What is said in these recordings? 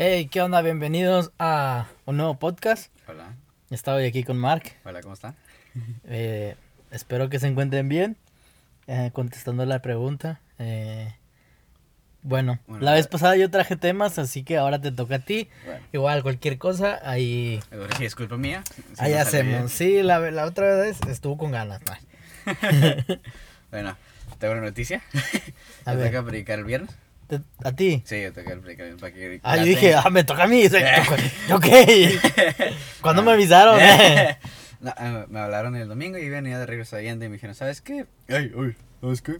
Hey, ¿qué onda? Bienvenidos a un nuevo podcast. Hola. Estoy aquí con Mark. Hola, ¿cómo están? Eh, espero que se encuentren bien. Eh, contestando la pregunta. Eh, bueno, Bueno, la vez pasada yo traje temas, así que ahora te toca a ti. Bueno, Igual, cualquier cosa, ahí, sí es culpa mía. si ahí no hacemos. Sí, la, la otra vez estuvo con ganas. Bueno, tengo una noticia. A ¿Te ver. toca predicar el viernes? Te- ¿A ti? Sí, yo predicar el para que Ah, yo dije, ah, me toca a mí. ¿Yo qué? ¿Cuándo me avisaron? No, ah, me hablaron el domingo y venía de regreso a Allende y me dijeron, ¿sabes qué? Ay, uy, ¿sabes qué?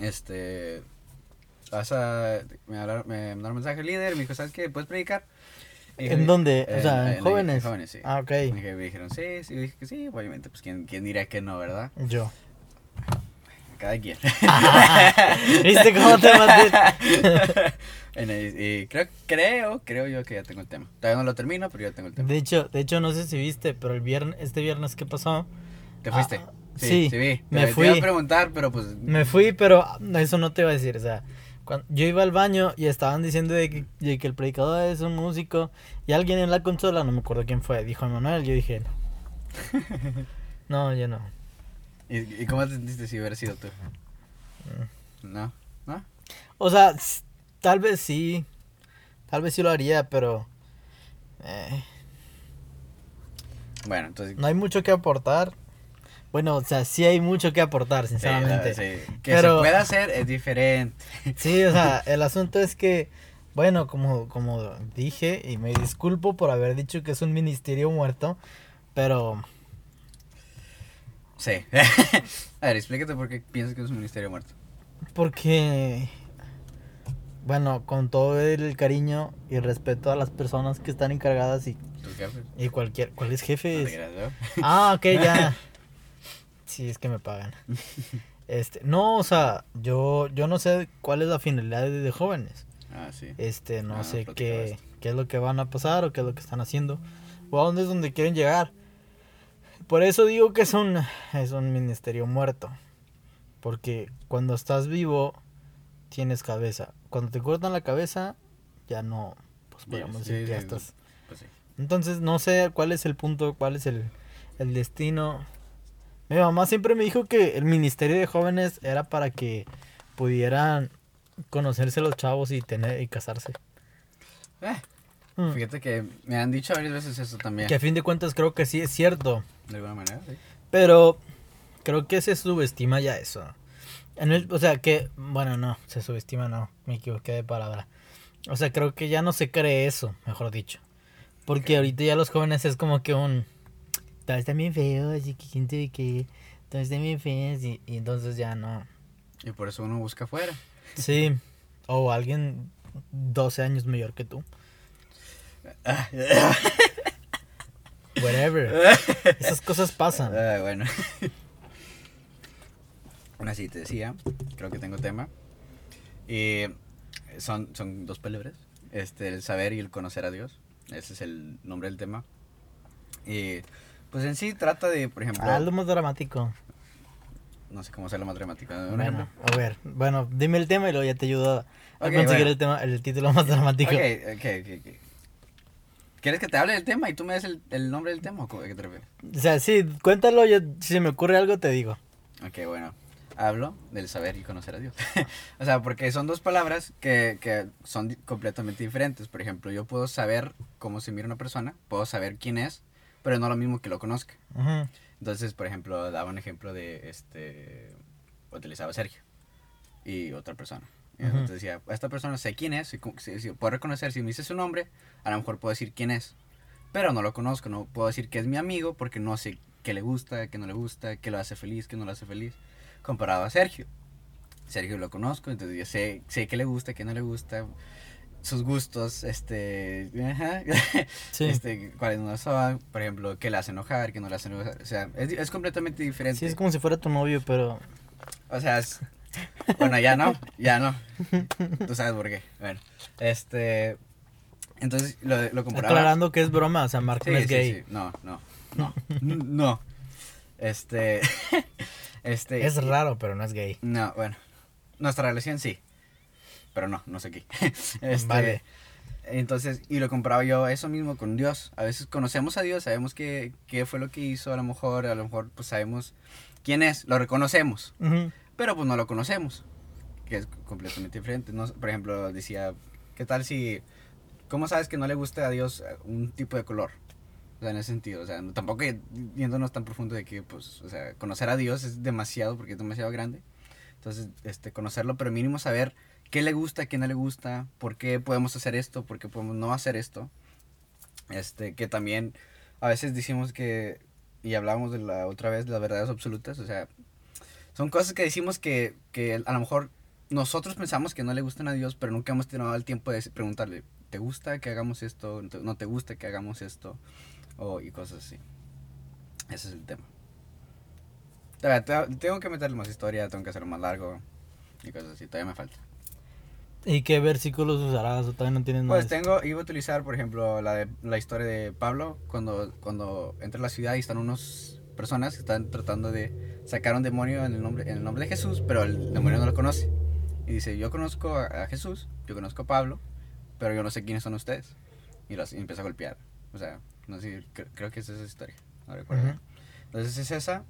Este, vas a, me, hablaron, me mandaron un mensaje el líder y me dijo, ¿sabes qué? ¿Puedes predicar? Dije, ¿En dónde? O en- sea, en- jóvenes. en jóvenes, sí. Ah, ok. Me dije- me dijeron, sí, sí, dije que sí, obviamente, pues ¿quién, quién diría que no, ¿verdad? Yo. Cada quien. ¿Viste cómo te maté? En el- y creo, creo, creo yo que ya tengo el tema. Todavía no lo termino, pero ya tengo el tema. De hecho, de hecho, no sé si viste, pero el viernes, este viernes que pasó, ¿Te fuiste? Ah, sí, sí, sí, vi. me fui. Te iba a preguntar, pero pues... me fui, pero eso no te iba a decir. O sea, cuando yo iba al baño y estaban diciendo de que, de que el predicador es un músico y alguien en la consola, no me acuerdo quién fue, dijo Emanuel. Yo dije, no. No, yo no. ¿Y, y cómo te sentiste si hubiera sido tú? Mm. ¿No? ¿No? O sea, tal vez sí. Tal vez sí lo haría, pero. eh, Bueno, entonces... no hay mucho que aportar. Bueno, o sea, sí hay mucho que aportar, sí, sinceramente. sí. Que Pero- se pueda hacer es diferente. Sí, o sea, el asunto es que, bueno, como, como dije, y me disculpo por haber dicho que es un ministerio muerto, pero Sí. a ver, explícate por qué piensas que es un ministerio muerto. porque, bueno, con todo el cariño y respeto a las personas que están encargadas y, y cualquier, ¿cuáles No te jefes? creas, ¿no? Ah, ok, ya. Sí, es que me pagan. Este, no, o sea, yo, yo no sé cuál es la finalidad de, de jóvenes. Ah, sí. Este, no Ah, sé qué, qué es lo que van a pasar o qué es lo que están haciendo. O a dónde es donde quieren llegar. Por eso digo que es un, es un ministerio muerto. Porque cuando estás vivo, tienes cabeza. Cuando te cortan la cabeza, ya no, pues podríamos Sí, decir que ya sí, estás. Pues. Entonces no sé cuál es el punto, cuál es el, el destino. Mi mamá siempre me dijo que el ministerio de jóvenes era para que pudieran conocerse los chavos y tener y casarse. Eh, Mm. Fíjate que me han dicho varias veces eso también. Que a fin de cuentas creo que sí es cierto. De alguna manera, sí. Pero creo que se subestima ya eso. En el- o sea que, bueno, no, se subestima no, me equivoqué de palabra. O sea, creo que ya no se cree eso, mejor dicho. Porque ahorita ya los jóvenes es como que un... Todos están bien feos y que sabe qué. Todos están bien feos y, y entonces ya no. Y por eso uno busca afuera. Sí. O alguien 12 años mayor que tú. Whatever. Esas cosas pasan. Ah, bueno. Aún así te decía, creo que tengo tema. Y son, son dos palabras. Este, el saber y el conocer a Dios. Ese es el nombre del tema. Y pues en sí trata de, por ejemplo, Algo más dramático. no sé cómo hacerlo más dramático. Un Bueno, a ver, bueno, dime el tema y luego ya te ayudo a Ok, conseguir bueno. el tema, el título más dramático. Ok, ok, ok, ok. ¿Quieres que te hable del tema y tú me des el, el nombre del tema o qué te refieres? O sea, sí, cuéntalo, yo, si me ocurre algo te digo. Ok, bueno. Hablo del saber y conocer a Dios. o sea, porque son dos palabras que, que son completamente diferentes. Por ejemplo, yo puedo saber cómo se mira una persona, puedo saber quién es, pero no lo mismo que lo conozca. Entonces, por ejemplo, daba un ejemplo de este. Utilizaba Sergio y otra persona. Y Ujú. entonces decía, esta persona sé quién es, cu- si, si puedo reconocer, si me dice su nombre, a lo mejor puedo decir quién es. Pero no lo conozco, no puedo decir que es mi amigo porque no sé qué le gusta, qué no le gusta, qué lo hace feliz, qué no lo hace feliz. Comparado a Sergio. Sergio lo conozco, entonces yo sé, sé qué le gusta, qué no le gusta, sus gustos, este, ajá, Sí. este, cuáles no son, por ejemplo, qué le hace enojar, qué no le hace enojar, o sea, es, es completamente diferente. Sí, es como si fuera tu novio, pero... O sea, es- bueno, ya no, ya no. Tú sabes por qué. Bueno, este, entonces lo, lo comparaba. Aclarando que es broma, o sea, Mark Sí, no es sí, gay. sí. No, no, no, no. Este, este. Es raro, pero no es gay. No, bueno, nuestra relación sí, pero no, no sé qué. Este, Vale. Entonces, y lo compraba yo eso mismo con Dios. A veces conocemos a Dios, sabemos qué, qué fue lo que hizo, a lo mejor, a lo mejor pues sabemos quién es, lo reconocemos, Ujú. Pero pues no lo conocemos, que es completamente diferente. No, por ejemplo, decía, ¿qué tal si, cómo sabes que no le gusta a Dios eh, un tipo de color? O sea, en ese sentido, o sea, tampoco yéndonos tan profundo de que, pues, o sea, conocer a Dios es demasiado, porque es demasiado grande. Entonces, este, conocerlo, pero mínimo saber qué le gusta, qué no le gusta, por qué podemos hacer esto, por qué podemos no hacer esto. Este, que también a veces decimos que, y hablamos de la otra vez, las verdades absolutas, o sea, son cosas que decimos que, que a lo mejor nosotros pensamos que no le gustan a Dios, pero nunca hemos tenido el tiempo de preguntarle, ¿te gusta que hagamos esto? ¿No te gusta que hagamos esto? O, y cosas así. Ese es el tema. Todavía Tengo que meterle más historia, tengo que hacerlo más largo y cosas así, todavía me falta. ¿Y qué versículos usarás? ¿O todavía no tienes nada? Pues tengo, iba a utilizar, por ejemplo, la, de, la historia de Pablo, cuando, cuando entra a la ciudad y están unas personas que están tratando de sacar un demonio en el nombre, en el nombre de Jesús, pero el demonio no lo conoce. Y dice, yo conozco a, Jesús, yo conozco a Pablo, pero yo no sé quiénes son ustedes. Y, los, y empieza a golpear. O sea, no sé, cre- creo que es esa historia. No recuerdo. Entonces es esa.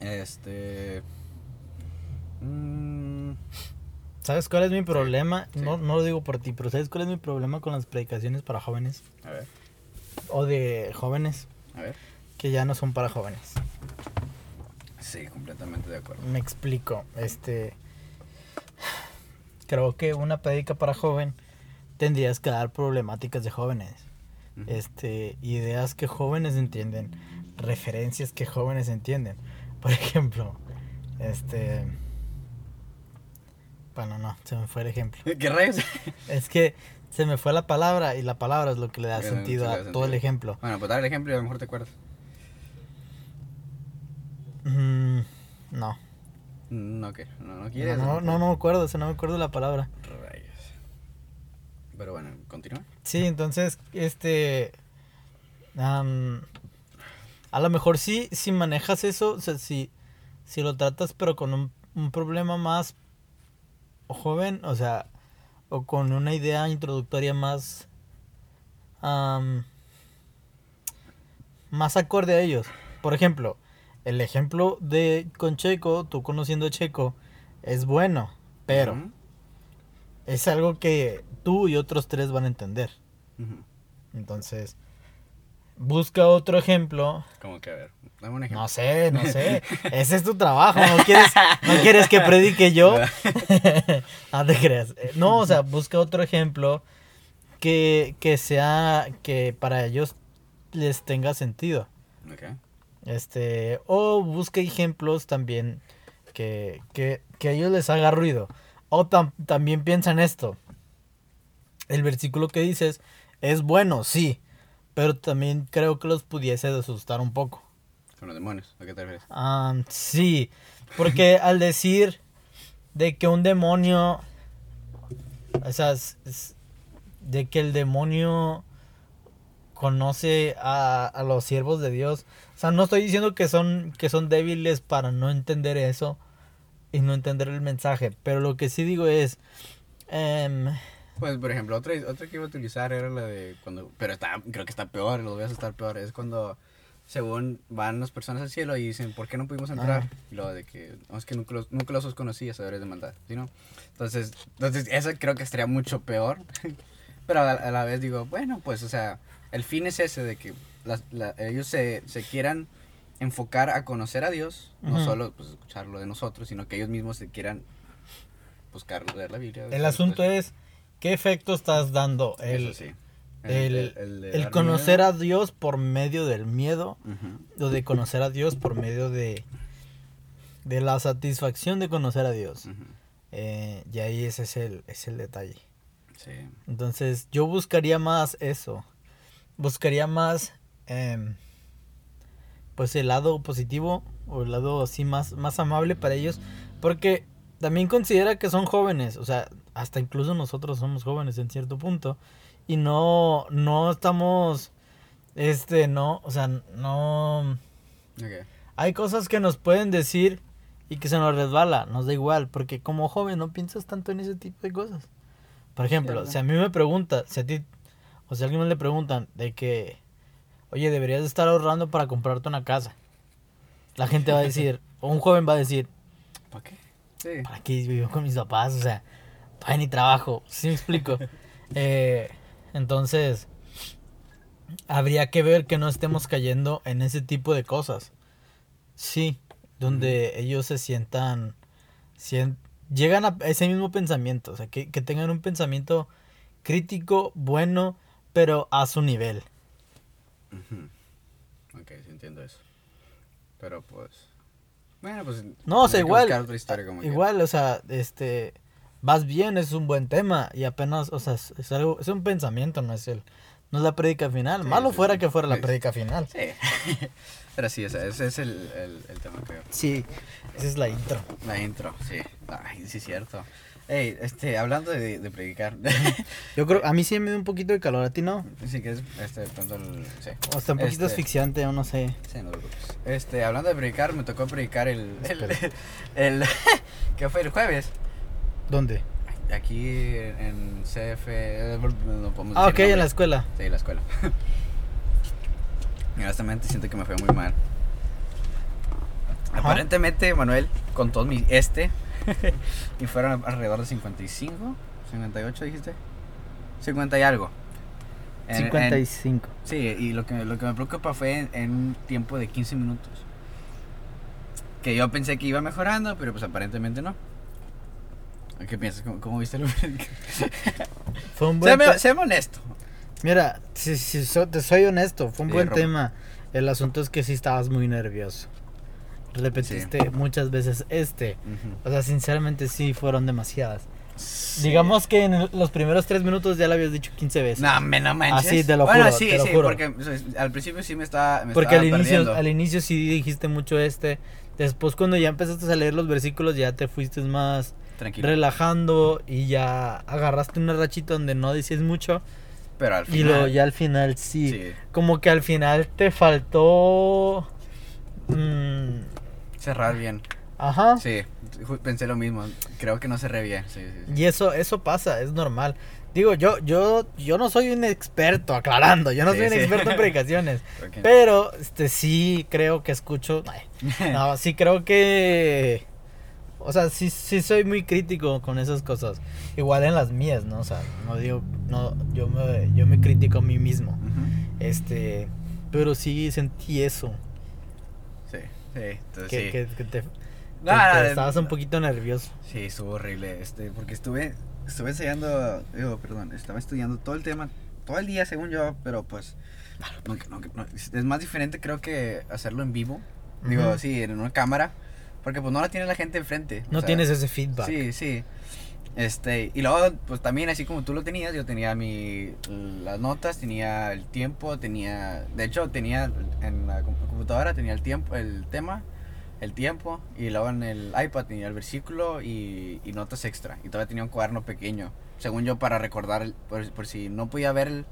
Este... mm, ¿Sabes cuál es mi problema? sí. No, no lo digo por ti, pero ¿sabes cuál es mi problema con las predicaciones para jóvenes? a ver, O de jóvenes a ver. Que ya no son para jóvenes. Sí, completamente de acuerdo. Me explico. Este. Creo que una prédica para joven tendrías que dar problemáticas de jóvenes. Este, ideas que jóvenes entienden, referencias que jóvenes entienden. Por ejemplo, este. Bueno, no, se me fue el ejemplo. ¿Qué rayos? Es que se me fue la palabra y la palabra es lo que le da sentido a da todo el ejemplo. Bueno, pues dar el ejemplo y a lo mejor te acuerdas. Mm, no. No, ¿qué? No, no quieres. no, no, no me acuerdo, o sea, no me acuerdo la palabra. Rayos. Pero bueno, continúa. Sí, entonces, este. am, a lo mejor sí, si manejas eso, o sea, si, si lo tratas, pero con un, un problema más joven, o sea, o con una idea introductoria más. am, más acorde a ellos. Por ejemplo, el ejemplo de con Checo, tú conociendo a Checo, es bueno, pero es algo que tú y otros tres van a entender. Entonces, busca otro ejemplo. Como que, a ver, dame un ejemplo. No sé, no sé. Ese es tu trabajo. ¿No quieres, no quieres que predique yo? no te creas. Eh, No, o sea, busca otro ejemplo que, que sea, que para ellos les tenga sentido. Ok. Este, o busca ejemplos también que, que, que a ellos les haga ruido. O tam- también piensa en esto. El versículo que dices es bueno, sí, pero también creo que los pudiese asustar un poco. Con los demonios, ¿a qué te refieres? Ah, sí, porque al decir de que un demonio, o sea, de que el demonio conoce a, a los siervos de Dios, o sea, no estoy diciendo que son, que son débiles para no entender eso y no entender el mensaje, pero lo que sí digo es, em, Pues, por ejemplo, otra, otra que iba a utilizar era la de cuando... Pero está, creo que está peor, lo voy a estar peor. Es cuando, según van las personas al cielo y dicen, ¿por qué no pudimos entrar? Ajá. Y lo de que, no, es que nunca los, nunca los conocí, sabedores de maldad, ¿sí no? Entonces, entonces, eso creo que estaría mucho peor. Pero a, a la vez digo, bueno, pues, o sea, el fin es ese, de que la- ellos se, se quieran enfocar a conocer a Dios, no solo pues, escucharlo de nosotros, sino que ellos mismos se quieran buscar leer la Biblia. el asunto es, ¿qué efecto estás dando? El, Eso sí. el, el conocer miedo. a Dios por medio del miedo o de conocer a Dios por medio de, de la satisfacción de conocer a Dios. Eh, y ahí ese es el, es el detalle. Sí. Entonces yo buscaría más eso. Buscaría más em, pues el lado positivo o el lado así más, más amable para ellos. Porque también considera que son jóvenes. O sea, hasta incluso nosotros somos jóvenes en cierto punto. Y no, no estamos, este, no, o sea, no... Hay cosas que nos pueden decir y que se nos resbala, nos da igual, porque como joven no piensas tanto en ese tipo de cosas. Por ejemplo, si a mí me pregunta, si a ti, o si a alguien le preguntan de que, oye, deberías de estar ahorrando para comprarte una casa. La gente va a decir, o un joven va a decir, ¿Para qué? Sí. ¿para qué vivo con mis papás? O sea, todavía ni trabajo. ¿Sí me explico? Eh, entonces, habría que ver que no estemos cayendo en ese tipo de cosas. Sí, donde ellos se sientan, sien- llegan a ese mismo pensamiento, o sea, que, que tengan un pensamiento crítico, bueno, pero a su nivel. Ok, sí entiendo eso. Pero pues. Bueno, pues. No, o sea, que igual, igual, o sea, este, vas bien, es un buen tema y apenas, o sea, es, algo, es un pensamiento, no es el, no es la prédica final. Sí, Malo sí, fuera sí. que fuera la prédica final. Sí. Pero sí, o sea, ese es el, el, el tema, creo. Sí, esa es la intro. La intro, sí. Ay, sí, es cierto. Ey, este, hablando de, de predicar. Yo creo, a mí sí me da un poquito de calor, a ti no. sí, que es, este, pronto el. Sí. O está un poquito Este, asfixiante, o no sé. Sí, no preocupes. Este, hablando de predicar, me tocó predicar el. El. ¿Qué fue el jueves? ¿Dónde? Aquí en CF. eh, No podemos Ah, ok, en la escuela. Sí, la escuela. Y honestamente siento que me fue muy mal. Ajá. Aparentemente, Manuel contó mi este. y fueron alrededor de 55, 58, dijiste. 50 y algo. En- en- 55. sí, y lo que, lo que me preocupa fue en, en un tiempo de 15 minutos. Que yo pensé que iba mejorando, pero pues aparentemente no. ¿Qué piensas? ¿Cómo, cómo viste el Fue un buen te- séme honesto. Mira, si, si so- te soy honesto, fue un Sí, buen Roma. tema. El asunto es que sí estabas muy nervioso. Repetiste muchas veces este. Ujú. O sea, sinceramente sí fueron demasiadas. Sí. Digamos que en los primeros tres minutos ya lo habías dicho 15 veces. No, me no manches. Así, te lo bueno, juro, sí, te lo sí, juro. porque al principio sí me estaba, me Porque al estaba inicio, perdiendo. al inicio sí dijiste mucho este. Después cuando ya empezaste a leer los versículos ya te fuiste más Tranquilo. relajando y ya agarraste una rachita donde no decías mucho. Pero al Y final. luego ya al final sí. Sí. Como que al final te faltó... mm, Cerrar bien. ajá. Sí, pensé lo mismo. Creo que no cerré bien. Sí, sí, sí. Y eso, eso pasa, es normal. Digo, yo, yo, yo no soy un experto, aclarando, yo no soy un experto en predicaciones. Pero, este, sí creo que escucho. ay, no, sí creo que. O sea, sí, sí soy muy crítico con esas cosas. Igual en las mías, ¿no? O sea, no digo. No, yo me, yo me critico a mí mismo. Ujú. Este. Pero sí sentí eso. Entonces, Que, sí. que, que te, No, que- no, que no, estabas un poquito nervioso. Sí, estuvo horrible. Este, porque estuve, estuve ensayando. Digo, perdón, estaba estudiando todo el tema, todo el día, según yo, pero pues. es más diferente, creo que hacerlo en vivo. Digo, Ujú. sí, en una cámara. Porque pues no la tiene la gente enfrente. o No sea, tienes ese feedback. Sí, sí. Este, y luego, pues también, así como tú lo tenías, yo tenía mi, las notas, tenía el tiempo, tenía, de hecho, tenía en la com- computadora, tenía el tiempo, el tema, el tiempo, y luego en el iPad tenía el versículo y, y notas extra, y todavía tenía un cuaderno pequeño, según yo, para recordar, el- por, por si no podía ver el,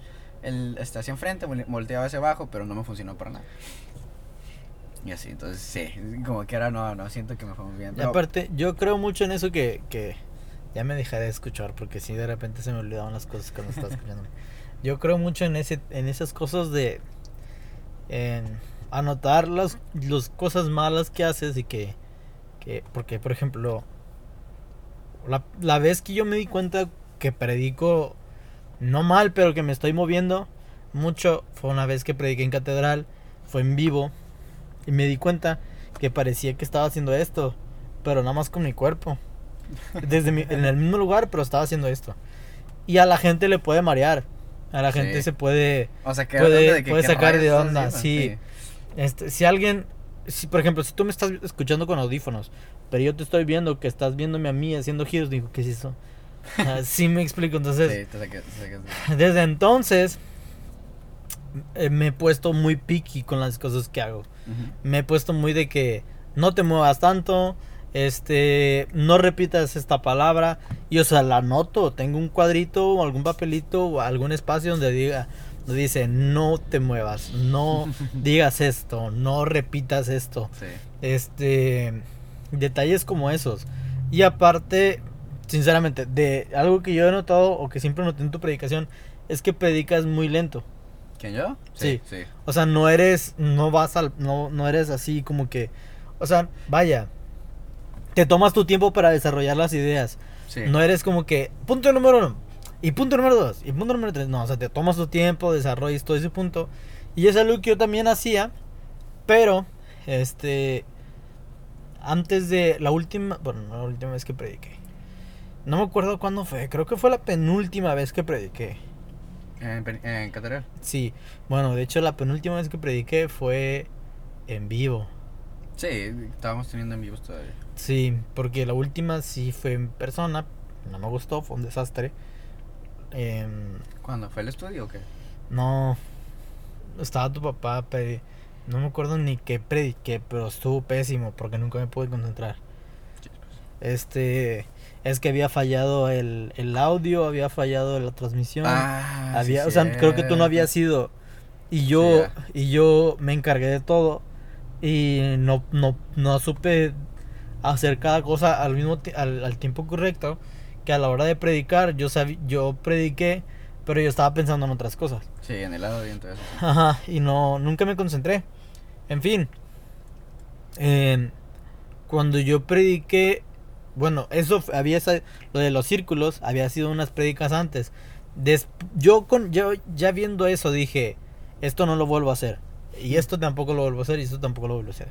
el este, hacia enfrente, vol- volteaba hacia abajo, pero no me funcionó para nada. Y así, entonces, sí, como que ahora no, no siento que me fue muy bien. Y aparte, yo creo mucho en eso que, que ya me dejaré de escuchar porque si de repente se me olvidaban las cosas cuando estaba escuchando. Yo creo mucho en ese en esas cosas de en anotar las, las cosas malas que haces y que, que porque por ejemplo la, la vez que yo me di cuenta que predico no mal, pero que me estoy moviendo mucho fue una vez que prediqué en catedral, fue en vivo y me di cuenta que parecía que estaba haciendo esto, pero nada más con mi cuerpo. Desde mi- en el mismo lugar, pero estaba haciendo esto. Y a la gente le puede marear. A la gente Sí. se puede O sea, que puede- de que, puede ¿qué sacar de onda, sí. este, si alguien si por ejemplo, si tú me estás escuchando con audífonos, pero yo te estoy viendo que estás viéndome a mí haciendo giros, digo, ¿qué es eso? Ah, sí me explico, entonces Sí, te te desde entonces eh, me he puesto muy picky con las cosas que hago. Me he puesto muy de que no te muevas tanto, este, no repitas esta palabra. Y o sea, la anoto, tengo un cuadrito o algún papelito o algún espacio donde diga, dice, no te muevas, no digas esto, no repitas esto. Sí. Este, detalles como esos. Y aparte, sinceramente, de algo que yo he notado o que siempre noté en tu predicación es que predicas muy lento. ¿Quién yo? Sí. sí. O sea, no eres, no vas al, no, no eres así como que, o sea, vaya, te tomas tu tiempo para desarrollar las ideas. sí. No eres como que, punto número uno, y punto número dos, y punto número tres. No, o sea, te tomas tu tiempo, desarrollas todo ese punto. Y es algo que yo también hacía, pero, este, antes de la última, bueno, no la última vez que prediqué. No me acuerdo cuándo fue, creo que fue la penúltima vez que prediqué. En, en Catedral. Sí, bueno, de hecho la penúltima vez que prediqué fue en vivo. Sí, estábamos teniendo en vivos todavía. Sí, porque la última sí fue en persona, no me gustó, fue un desastre. Em, ¿Cuándo? ¿Fue el estudio o qué? no, estaba tu papá, pe- no me acuerdo ni qué prediqué, pero estuvo pésimo porque nunca me pude concentrar. Este, es que había fallado el, el audio, había fallado la transmisión. Ah, había, sí, o sea, creo que tú no habías ido. Y yo, Sí, y yo me encargué de todo. Y no, no, no supe hacer cada cosa al mismo al, al tiempo correcto. Que a la hora de predicar, yo yo prediqué, pero yo estaba pensando en otras cosas. Sí, en el audio y en todo eso. sí. Ajá, y no, nunca me concentré. En fin. em, cuando yo prediqué, bueno, eso había lo de los círculos, había sido unas prédicas antes. Des- yo con yo ya viendo eso dije, esto no lo vuelvo a hacer. Y esto tampoco lo vuelvo a hacer y esto tampoco lo vuelvo a hacer.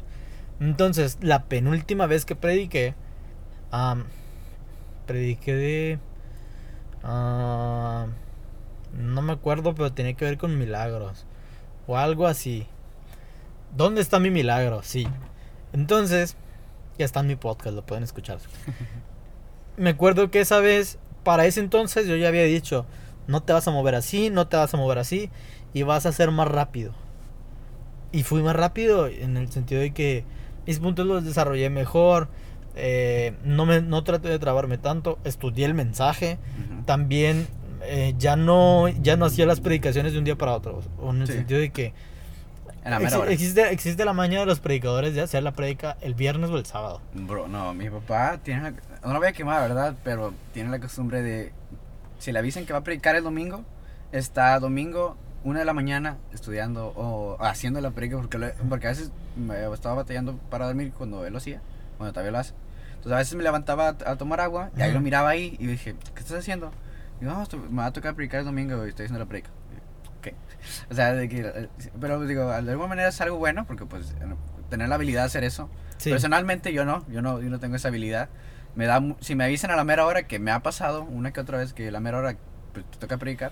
Entonces, la penúltima vez que prediqué, prediqué de... no me acuerdo, pero tenía que ver con milagros. O algo así. ¿Dónde está mi milagro? Sí. Entonces, ya está en mi podcast, lo pueden escuchar. Me acuerdo que esa vez, para ese entonces, yo ya había dicho, no te vas a mover así, no te vas a mover así, y vas a ser más rápido. Y fui más rápido en el sentido de que mis puntos los desarrollé mejor, eh, no, me, no traté de trabarme tanto, estudié el mensaje, también eh, ya no ya no hacía las predicaciones de un día para otro o en el Sí. sentido de que la existe existe la maña de los predicadores de hacer la predica el viernes o el sábado Bro, no, mi papá tiene la, no lo voy a quemar, ¿verdad? Pero tiene la costumbre de, si le avisan que va a predicar el domingo, está domingo, una de la mañana, estudiando o haciendo la predica, porque, lo- porque a veces me estaba batallando para dormir cuando él lo hacía, cuando todavía lo hace. Entonces a veces me levantaba a, a tomar agua y ahí lo miraba ahí y dije, ¿qué estás haciendo? Y "No, me va a tocar predicar el domingo y estoy haciendo la predica. ¿Qué? O sea, de que, eh, pero digo, de alguna manera es algo bueno porque pues tener la habilidad de hacer eso sí Personalmente yo no, yo no, yo no tengo esa habilidad. Me da, si me avisan a la mera hora que me ha pasado una que otra vez que a la mera hora pues, te toca predicar,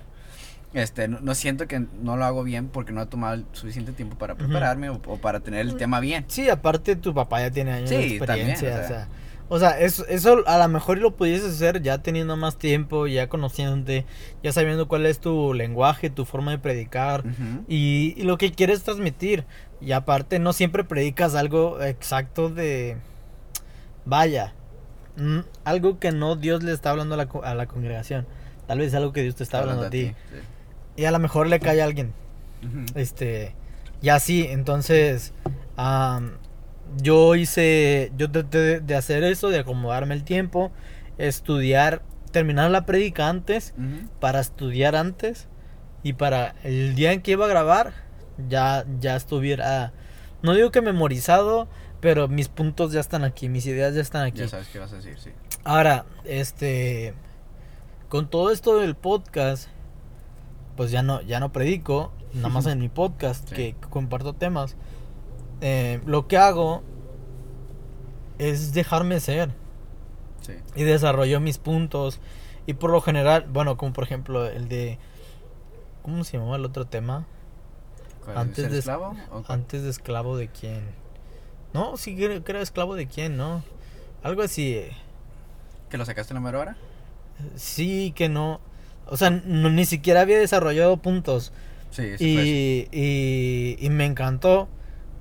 este, no, no siento que no lo hago bien porque no he tomado el suficiente tiempo para prepararme o, o para tener el tema bien. sí aparte tu papá ya tiene años de Sí, también, experiencia o o sea. sea o sea, eso, eso a lo mejor lo pudieses hacer ya teniendo más tiempo, ya conociéndote, ya sabiendo cuál es tu lenguaje, tu forma de predicar. Y, y lo que quieres transmitir. Y aparte no siempre predicas algo exacto de... Vaya, mm, algo que no Dios le está hablando a la, co- a la congregación. Tal vez algo que Dios te está hablando a ti. Y a lo mejor le cae a alguien. Este, y así, entonces, yo hice, yo traté de, de hacer eso, de acomodarme el tiempo, estudiar, terminar la predica antes para estudiar antes y para el día en que iba a grabar ya ya estuviera no digo que memorizado pero mis puntos ya están aquí mis ideas ya están aquí Ya sabes qué vas a decir, sí. ahora este con todo esto del podcast pues ya no ya no predico nada más en mi podcast Sí. que comparto temas eh, lo que hago es dejarme ser sí. y desarrolló mis puntos y por lo general, bueno, como por ejemplo el de ¿cómo se llamaba el otro tema? ¿Cuál, Antes ¿Ser de- esclavo? Antes de esclavo de quién? No, sí que era esclavo de quién, ¿no? Algo así. ¿Que lo sacaste en la mera hora? Sí, que no. O sea, no- ni siquiera había desarrollado puntos. Sí, eso. Y, y, y me encantó.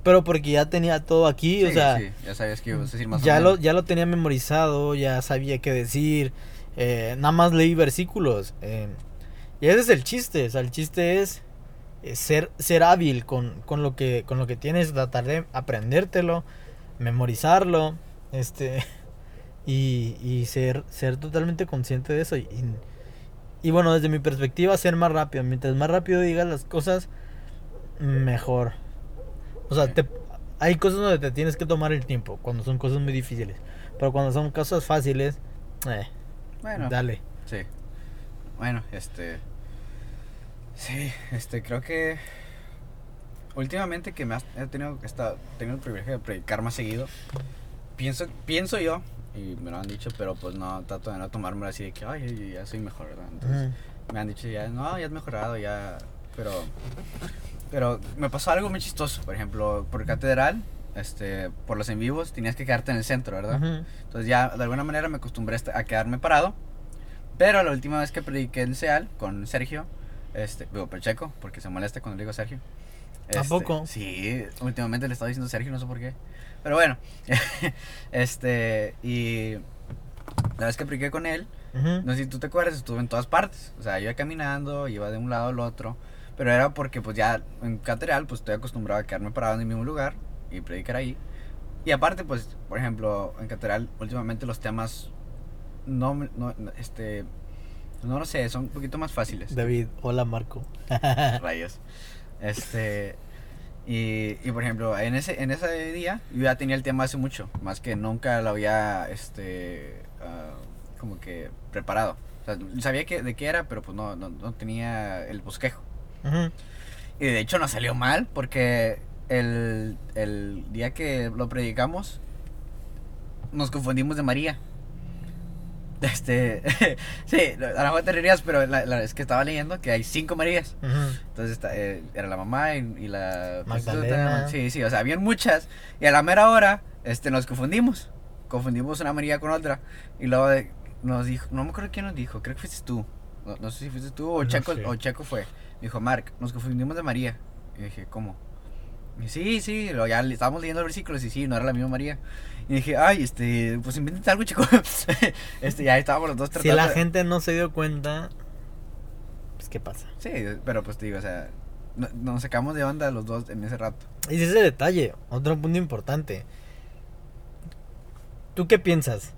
Pero porque ya tenía todo aquí, o Sí, sea, sí, ya sabías que ibas a decir más o ya lo, menos. ya lo tenía memorizado, ya sabía qué decir. eh, nada más leí versículos. eh, y ese es el chiste. O sea, el chiste es eh, ser, ser hábil con, con, lo que, con lo que tienes, tratar de aprendértelo, memorizarlo. Este. Y, y ser, ser totalmente consciente de eso. Y, y bueno, desde mi perspectiva, ser más rápido. Mientras más rápido digas las cosas, mejor. O sea, te, hay cosas donde te tienes que tomar el tiempo, cuando son cosas muy difíciles. Pero cuando son cosas fáciles, eh, Bueno, dale. sí. Bueno, este. Sí, este, creo que. Últimamente que me has- he tenido, esta, tengo el privilegio de predicar más seguido. Pienso, pienso yo, y me lo han dicho, pero pues no, trato de no tomármelo así de que, ay, ya soy mejor, ¿verdad? Entonces, me han dicho ya, no, ya has mejorado, ya. Pero. Pero me pasó algo muy chistoso. Por ejemplo, por catedral, este, por los en vivos, tenías que quedarte en el centro, ¿verdad? Entonces ya de alguna manera me acostumbré a quedarme parado. Pero la última vez que prediqué en SEAL con Sergio, este, digo, Pacheco, porque se molesta cuando le digo Sergio. ¿A Este, poco? Sí, últimamente le estaba diciendo Sergio, no sé por qué. Pero bueno, este, y la vez que prediqué con él, Ujú. no sé si tú te acuerdas, estuve en todas partes. O sea, iba caminando, iba de un lado al otro. Pero era porque pues ya en catedral pues estoy acostumbrado a quedarme parado en el mismo lugar y predicar ahí. Y aparte pues, por ejemplo, en catedral últimamente los temas no no, este no lo sé, son un poquito más fáciles. David, hola Marco. Rayos. Este y, y, por ejemplo, en ese en ese día yo ya tenía el tema hace mucho, más que nunca lo había este ah, como que preparado. O sea, sabía que, de qué era, pero pues no, no, no tenía el bosquejo. Y de hecho nos salió mal porque el, el día que lo predicamos nos confundimos de María. Este, sí, a lo mejor te reirías, pero la, la- es que estaba leyendo que hay cinco Marías. Entonces esta, eh, era la mamá y, y la Magdalena. Sí, sí, o sea, habían muchas. Y a la mera hora este, nos confundimos. Confundimos una María con otra. Y luego de- nos dijo, no me acuerdo quién nos dijo, creo que fuiste tú. No, no sé si fuiste tú o No Chaco, sé. o Chaco fue. Dijo, Mark, nos confundimos de María. Y dije, ¿cómo? Sí, sí, luego ya le- estábamos leyendo los versículos y sí, no era la misma María. Y dije, ay, este, pues invéntate algo, chico. este, ya estábamos los dos Si tratando. la de- gente no se dio cuenta, pues ¿qué pasa? Sí, pero pues te digo, o sea, no- nos sacamos de onda los dos en ese rato. Y ese es el detalle, otro punto importante. ¿Tú qué piensas?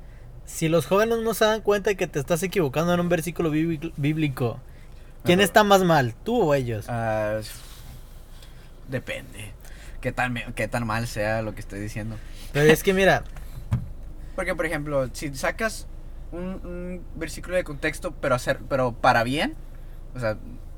Si los jóvenes no se dan cuenta de que te estás equivocando en un versículo bíblico- ¿quién Ajá. está más mal? ¿Tú o ellos? Ah, depende. Qué tan, qué tan mal sea lo que estoy diciendo. Pero es que mira, Porque, por ejemplo, si sacas un, un versículo de contexto, pero hacer, pero para bien, o sea,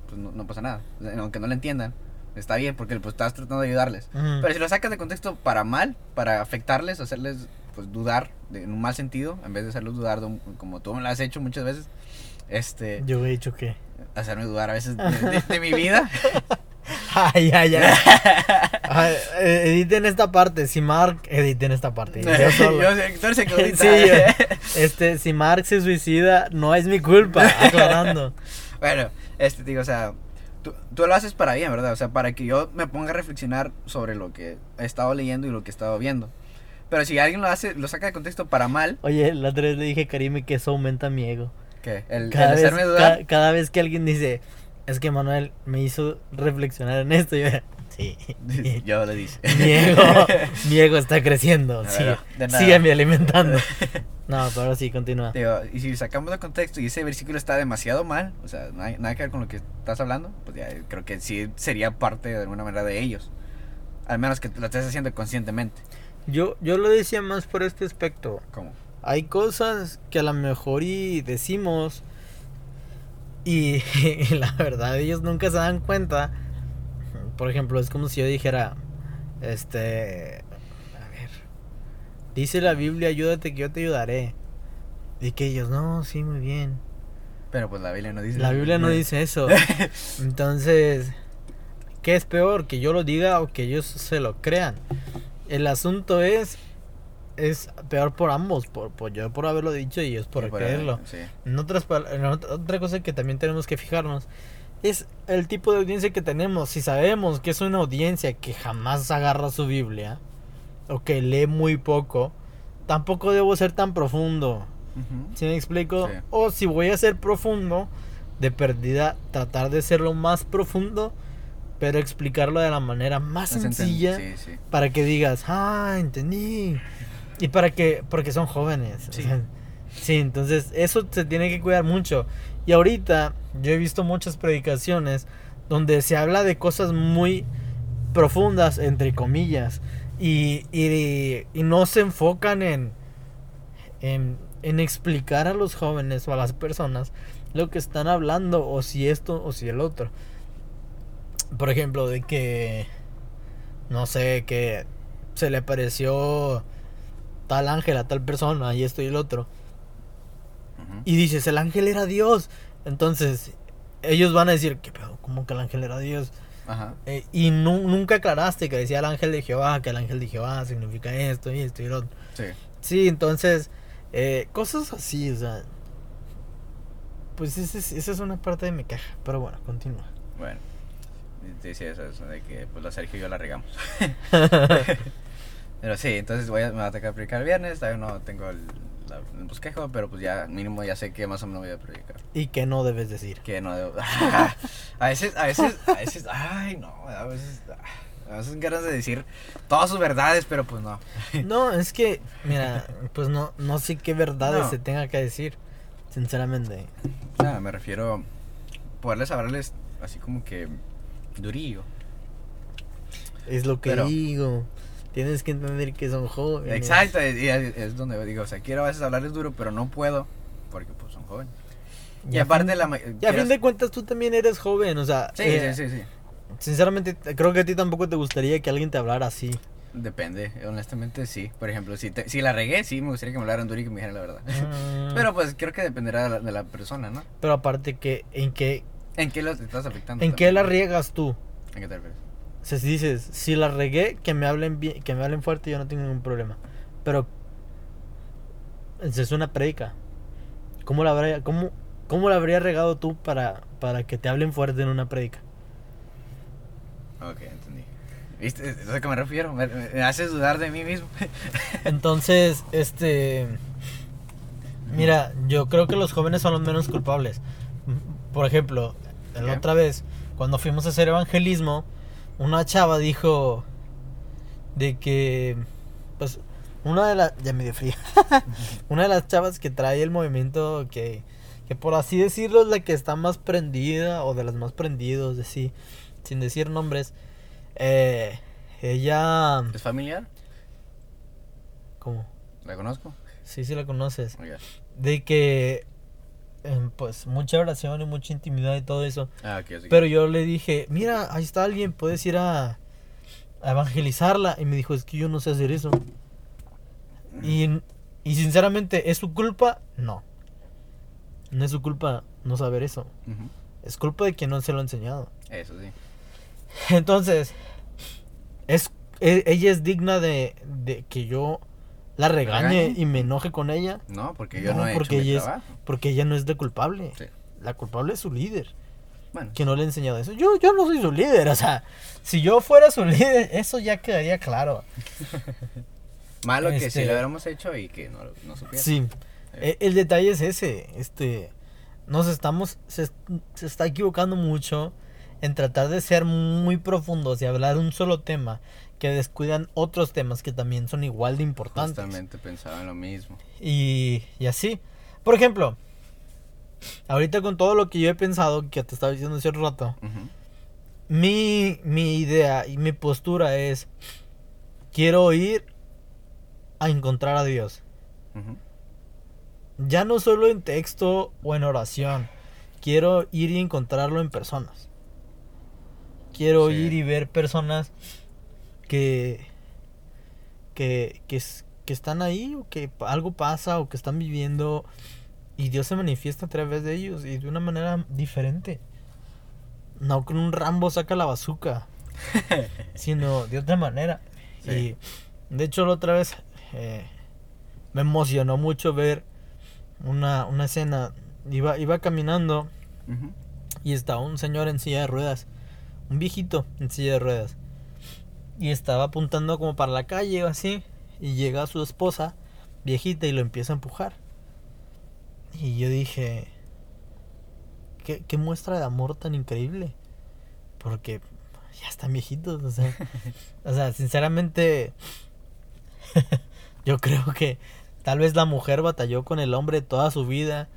pues no, no pasa nada. O sea, aunque no lo entiendan, está bien porque pues, estás tratando de ayudarles. ujú, Pero si lo sacas de contexto para mal, para afectarles, hacerles pues dudar de- en un mal sentido, en vez de hacerlos dudar de un- como tú me lo has hecho muchas veces, este, yo he dicho que... hacerme dudar a veces de, de- de mi vida. Ay, ay, ay. Ay, eh, editen esta parte, si Mark, editen esta parte. Yo solo. Yo el que ahorita- Sí, yo- este, si Mark se suicida, no es mi culpa, aclarando. Bueno, este, digo, o sea, tú, tú lo haces para bien, ¿verdad? O sea, para que yo me ponga a reflexionar sobre lo que he estado leyendo y lo que he estado viendo. Pero si alguien lo hace, lo saca de contexto para mal, Oye, la otra vez le dije a Karime que eso aumenta mi ego. ¿qué? El, Cada el vez, hacerme dudar. ca- cada vez que alguien dice, es que Manuel me hizo reflexionar en esto, yo, sí. yo le dije. mi ego, mi ego está creciendo. Nada. sígueme alimentando. No, pero ahora sí, continúa. Digo, y si sacamos de contexto y ese versículo está demasiado mal, o sea, nada, nada que ver con lo que estás hablando, pues ya creo que sí sería parte de alguna manera de ellos. Al menos que lo estés haciendo conscientemente. Yo, yo lo decía más por este aspecto. ¿Cómo? Hay cosas que a lo mejor y decimos y, y la verdad ellos nunca se dan cuenta. Por ejemplo, es como si yo dijera, este, a ver, dice la Biblia, ayúdate que yo te ayudaré. Y que ellos, no, sí, muy bien. Pero pues la Biblia no dice. La Biblia no dice eso. Entonces, ¿qué es peor? ¿Que yo lo diga o que ellos se lo crean? El asunto es, es peor por ambos, por, por yo por haberlo dicho y ellos por Sí, creerlo. Sí. En otras en ot- otra cosa que también tenemos que fijarnos es el tipo de audiencia que tenemos. Si sabemos que es una audiencia que jamás agarra su Biblia o que lee muy poco, tampoco debo ser tan profundo. Ujú. ¿Sí me explico? Sí. O si voy a ser profundo, de perdida, tratar de ser lo más profundo, pero explicarlo de la manera más sencilla Sí, sí. para que digas, ah, entendí. Y para que, porque son jóvenes. o Sí. sea, sí, entonces eso se tiene que cuidar mucho. Y ahorita yo he visto muchas predicaciones donde se habla de cosas muy profundas, entre comillas, y, y, y no se enfocan en, en, en explicar a los jóvenes o a las personas lo que están hablando, o si esto o si el otro. Por ejemplo, de que, no sé, que se le apareció tal ángel a tal persona y esto y el otro. Y dices, el ángel era Dios. Entonces, ellos van a decir, ¿qué pedo? ¿Cómo que el ángel era Dios? Ajá. Eh, y nu- nunca aclaraste que decía el ángel de Jehová, que el ángel de Jehová significa esto y esto y lo otro. Sí. Sí, entonces, eh, cosas así, o sea. Pues es- esa es una parte de mi caja. Pero bueno, continúa. Bueno. Decía eso, eso de que pues la Sergio y yo la regamos. Pero sí, entonces voy a, me va a tocar predicar el viernes. Todavía no tengo el, la- el bosquejo, pero pues ya mínimo ya sé que más o menos voy a predicar. y que no debes decir. Que no debo. a veces, a veces, a veces, ay, no, a veces, a veces ganas de decir todas sus verdades, pero pues no. No, es que, mira, pues no, no sé qué verdades No. se tenga que decir. Sinceramente. Nada, me refiero poderles hablarles así como que durillo. Es lo que Pero- digo. Tienes que entender que son jóvenes. Exacto, y es, donde digo, o sea, quiero a veces hablarles duro, pero no puedo porque pues son jóvenes. Y, aparte fin- la Y a fin de cuentas tú también eres joven, o sea. Sí, eh, sí, sí, sí. Sinceramente, creo que a ti tampoco te gustaría que alguien te hablara así. Depende, honestamente sí. Por ejemplo, si, te- si la regué, sí, me gustaría que me hablaran duro y que me dijeran la verdad. Mm, Pero pues creo que dependerá de la, de la persona, ¿no? pero aparte que en qué ¿En qué lo estás afectando? en qué la riegas tú. ¿En qué te refieres? O sea, si dices, si la regué, que me hablen bien, que me hablen fuerte, yo no tengo ningún problema. Pero es una predica. ¿Cómo la habría, cómo, cómo la habría regado tú para, para que te hablen fuerte en una predica? Ok, entendí. ¿Viste? Es a que me refiero. Me, me- haces dudar de mí mismo. Entonces, este. Mira, yo creo que los jóvenes son los menos culpables. Por ejemplo, la otra vez, cuando fuimos a hacer evangelismo, una chava dijo de que, pues, una de las. Ya me dio frío. una de las chavas que trae el movimiento que, que por así decirlo, es la que está más prendida, o de las más prendidos, así, sin decir nombres. Eh, ella. ¿Es familiar? ¿Cómo? ¿La conozco? Sí, sí la conoces. Ok. De que, pues, mucha oración y mucha intimidad y todo eso. Ah. Pero yo le dije, mira, ahí está alguien, puedes ir a, a evangelizarla. Y me dijo, es que yo no sé hacer eso. Y, y sinceramente, ¿es su culpa? No. No es su culpa no saber eso. Es culpa de quien no se lo ha enseñado. Eso sí. Entonces, es, e- ella es digna de, de que yo la regañe ¿Regañe? y me enoje con ella. No, porque yo No, no, he porque hecho mi ella es-. Porque ella no es de culpable. Sí. La culpable es su líder, Bueno, que no le ha enseñado eso. Yo, yo no soy su líder, o sea, si yo fuera su líder, eso ya quedaría claro. malo que si este- lo hubiéramos hecho y que no, no supiera. Sí, e- el detalle es ese, este, nos estamos, se, se está equivocando mucho en tratar de ser muy profundos y hablar un solo tema que descuidan otros temas que también son igual de importantes. Justamente pensaba en lo mismo. Y, y así. Por ejemplo, ahorita con todo lo que yo he pensado, que te estaba diciendo hace un rato, mi, mi idea y mi postura es, quiero ir a encontrar a Dios. Ya no solo en texto o en oración, quiero ir y encontrarlo en personas. Quiero Sí. ir y ver personas que, que, que, que están ahí o que algo pasa o que están viviendo y Dios se manifiesta a través de ellos y de una manera diferente. No con un Rambo saca la bazuca, sino de otra manera. Sí. Y de hecho la otra vez eh, me emocionó mucho ver una, una escena. Iba, iba caminando y estaba un señor en silla de ruedas. Un viejito en silla de ruedas. Y estaba apuntando como para la calle o así. Y llega su esposa, viejita, y lo empieza a empujar. Y yo dije, ¿qué, qué muestra de amor tan increíble? Porque ya están viejitos, o sea, o sea sinceramente, Yo creo que tal vez la mujer batalló con el hombre toda su vida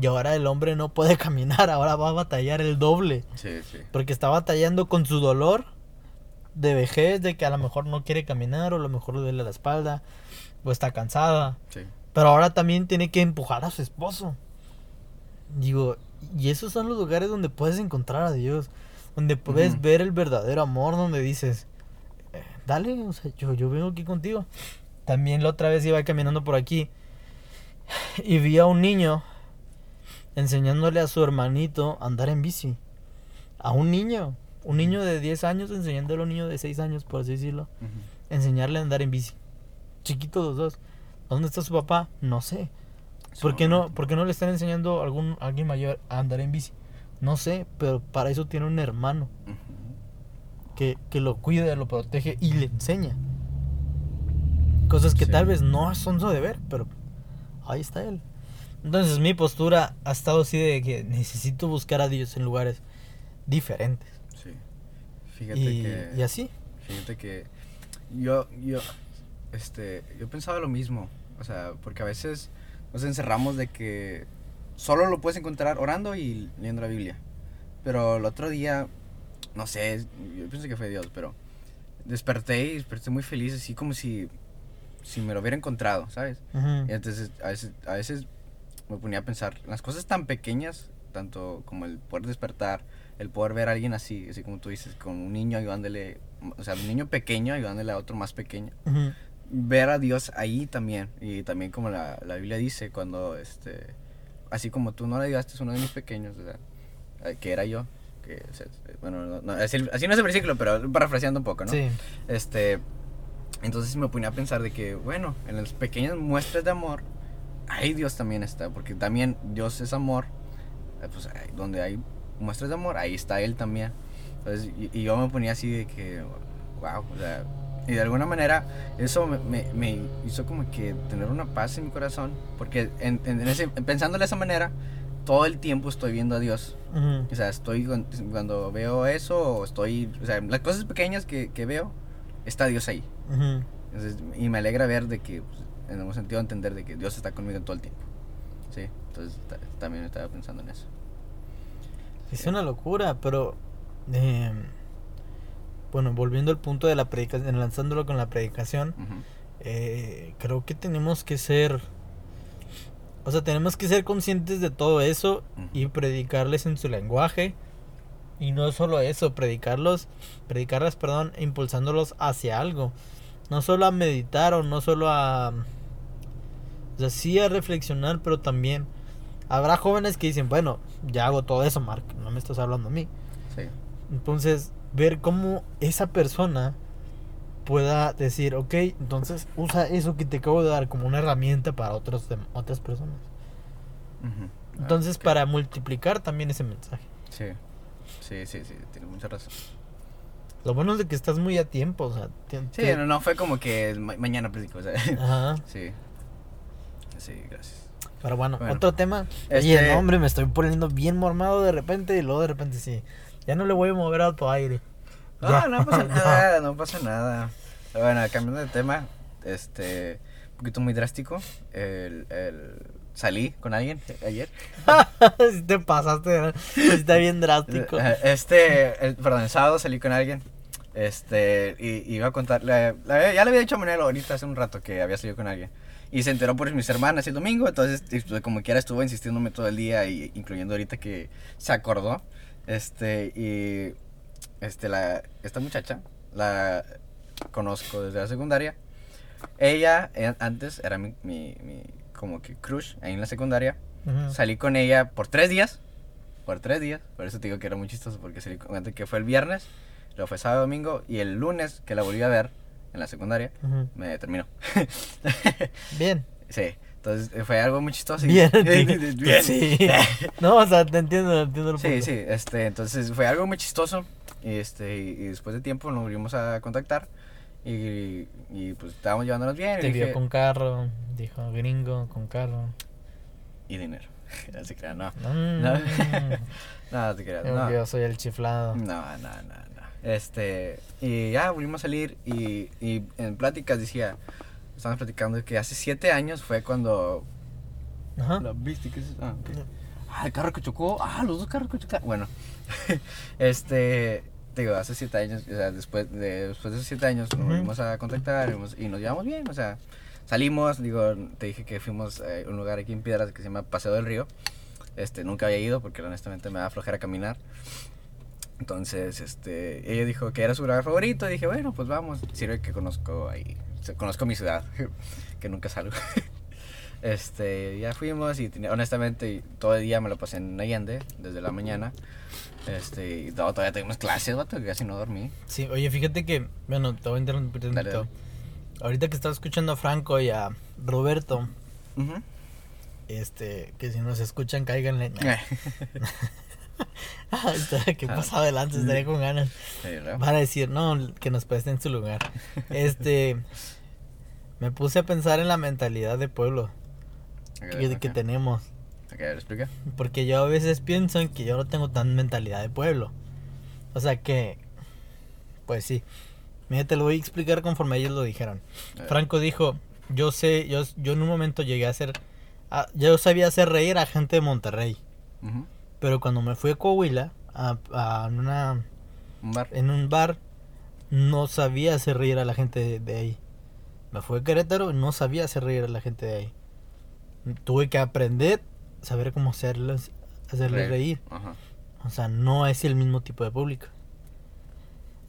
y ahora el hombre no puede caminar, ahora va a batallar el doble. Sí, sí. Porque está batallando con su dolor de vejez, de que a lo mejor no quiere caminar o a lo mejor le duele la espalda o está cansada. Sí. Pero ahora también tiene que empujar a su esposo. Digo, y esos son los lugares donde puedes encontrar a Dios, donde puedes ver el verdadero amor, donde dices, "Eh, dale, o sea, yo, yo vengo aquí contigo. También la otra vez iba caminando por aquí y vi a un niño enseñándole a su hermanito a andar en bici. A un niño, un niño de 10 años enseñándole a un niño de 6 años, por así decirlo, enseñarle a andar en bici. Chiquitos los dos. ¿Dónde está su papá? No sé. ¿Por qué no, por qué no le están enseñando a algún, a alguien mayor a andar en bici? No sé, pero para eso tiene un hermano que, que lo cuida, lo protege y le enseña. Cosas que Sí. tal vez no son su deber, pero ahí está él. Entonces mi postura ha estado así de que necesito buscar a Dios en lugares diferentes. Fíjate Y, que. y así. Fíjate que yo, yo, este, yo pensaba lo mismo, o sea, porque a veces nos encerramos de que solo lo puedes encontrar orando y leyendo la Biblia. Pero el otro día, no sé, yo pienso que fue Dios, pero desperté y desperté muy feliz, así como si, si me lo hubiera encontrado, ¿sabes? Ujú. Y entonces a veces, a veces me ponía a pensar, las cosas tan pequeñas, tanto como el poder despertar, el poder ver a alguien así, así como tú dices, con un niño ayudándole, o sea, un niño pequeño ayudándole a otro más pequeño. Ujú. Ver a Dios ahí también, y también como la, la Biblia dice, cuando, este, así como tú no le ayudaste a uno de mis pequeños, o sea, eh, que era yo, que, o sea, bueno, no- no, así, así no es el versículo, pero parafraseando un poco, ¿no? Sí. Este, entonces me ponía a pensar de que, bueno, en las pequeñas muestras de amor, ahí Dios también está, porque también Dios es amor, eh, pues donde hay muestras de amor, ahí está Él también. Entonces, y, y yo me ponía así de que, wow, o sea, y de alguna manera eso me, me- me hizo como que tener una paz en mi corazón, porque en, en ese, pensando de esa manera, todo el tiempo estoy viendo a Dios. Ujú. O sea, estoy cuando veo eso, o estoy, o sea, las cosas pequeñas que, que veo, está Dios ahí. Ujú. Entonces, y me alegra ver de que, pues, en algún sentido, entender de que Dios está conmigo todo el tiempo. Sí, entonces ta- también estaba pensando en eso. Es una locura, pero eh, bueno, volviendo al punto de la predicación, enlazándolo con la predicación, eh, creo que tenemos que ser, o sea, tenemos que ser conscientes de todo eso y predicarles en su lenguaje. Y no solo eso, predicarlos, predicarlas, perdón, impulsándolos hacia algo. No solo a meditar o no solo a... O sea, sí a reflexionar, pero también habrá jóvenes que dicen, bueno, ya hago todo eso, Mark, me estás hablando a mí. Sí, Entonces, ver cómo esa persona pueda decir, ok, entonces usa eso que te acabo de dar como una herramienta para otros, otras personas. Ah, Entonces, para multiplicar también ese mensaje. Sí, sí, sí, sí, tienes mucha razón. Lo bueno es de que estás muy a tiempo, o sea, Sí, no, no fue como que ma- mañana predico, o sea, Ajá. sí. Sí, gracias. Pero bueno, Bueno. otro tema. Este- Oye, no, hombre, me estoy poniendo bien mormado de repente y luego de repente sí. Ya no le voy a mover a tu aire. No, Ya. no pasa nada, no pasa nada. Bueno, cambiando de tema, este, un poquito muy drástico, el, el, salí con alguien ayer. Si te pasaste, está bien drástico. Este, el- perdón, el sábado salí con alguien. Este, y, y iba a contarle. ya le había dicho a Manuel ahorita hace un rato que había salido con alguien. Y se enteró por mis hermanas el domingo. Entonces, pues, como quiera, estuvo insistiéndome todo el día. Y, incluyendo ahorita que se acordó. Este, y. Este, la. Esta muchacha. La conozco desde la secundaria. Ella, eh, antes, era mi, mi, mi. Como que crush ahí en la secundaria. Salí con ella por tres días. Por tres días. Por eso te digo que era muy chistoso. Porque salí con que fue el viernes. Luego fue sábado, domingo. Y el lunes, que la volví a ver en la secundaria, Ujú. me terminó. Bien. sí. Entonces eh, fue algo muy chistoso. y- Bien. Bien. Sí. No, o sea, te entiendo, entiendo el punto. Sí, sí, este, entonces fue algo muy chistoso. Y, este, y, después de tiempo nos volvimos a contactar. Y, y pues estábamos llevándonos bien. Te vio con carro, dijo gringo con carro. Y dinero. No se crean, no. Mm. No. No, no te creas. No. yo soy el chiflado. No, no, no, no. Este, y ya volvimos a salir y, y en pláticas decía, Estamos platicando que hace siete años fue cuando... Ajá. ¿La viste? ¿Qué es? Ah. Ah, el carro que chocó. Ah, los dos carros que chocaron. Bueno, este, te digo, hace siete años, o sea, después de, después de esos siete años nos volvimos a contactar y nos- y nos llevamos bien, o sea, salimos, digo, te dije que fuimos eh, a un lugar aquí en Piedras que se llama Paseo del Río. Este, nunca había ido porque honestamente me da flojera caminar. Entonces, este, ella dijo que era su lugar favorito y dije, bueno, pues vamos, sirve que conozco ahí, conozco mi ciudad, que nunca salgo. Este, ya fuimos y honestamente todo el día me lo pasé en Allende, desde la mañana. Este, y to- todavía tuvimos clases, vato, que casi no dormí. Sí, oye, fíjate que, bueno, te voy a interrumpir un poquito. Ahorita que estaba escuchando a Franco y a Roberto, este, que si nos escuchan, cáiganle. Ah, que Ah. más adelante estaría con ganas. Van a decir, no, que nos presten su lugar. Este, me puse a pensar en la mentalidad de pueblo que, que ok. tenemos. Ok, a ver, explica. Porque yo a veces pienso en que yo no tengo tan mentalidad de pueblo. O sea que, pues sí. Mira, te lo voy a explicar conforme ellos lo dijeron. Franco dijo, yo sé, yo, yo en un momento llegué a hacer, a- yo sabía hacer reír a gente de Monterrey. Pero cuando me fui a Coahuila, a, a una, Un bar. en un bar, no sabía hacer reír a la gente de, de ahí. Me fui a Querétaro y no sabía hacer reír a la gente de ahí. Tuve que aprender, saber cómo hacerles, hacerles reír. Ajá. O sea, no es el mismo tipo de público.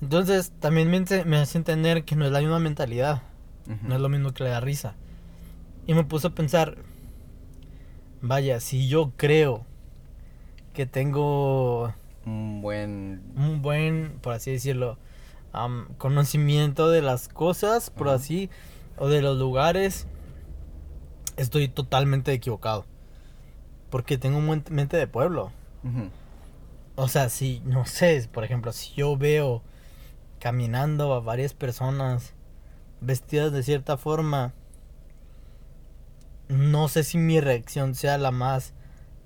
Entonces, también me, me hace entender que no es la misma mentalidad. No es lo mismo que le da risa. Y me puse a pensar, vaya, si yo creo que tengo Un buen. un buen, por así decirlo, conocimiento de las cosas, por Ajá. así, o de los lugares, estoy totalmente equivocado. Porque tengo un mente de pueblo. O sea, si, no sé, por ejemplo, si yo veo caminando a varias personas vestidas de cierta forma, no sé si mi reacción sea la más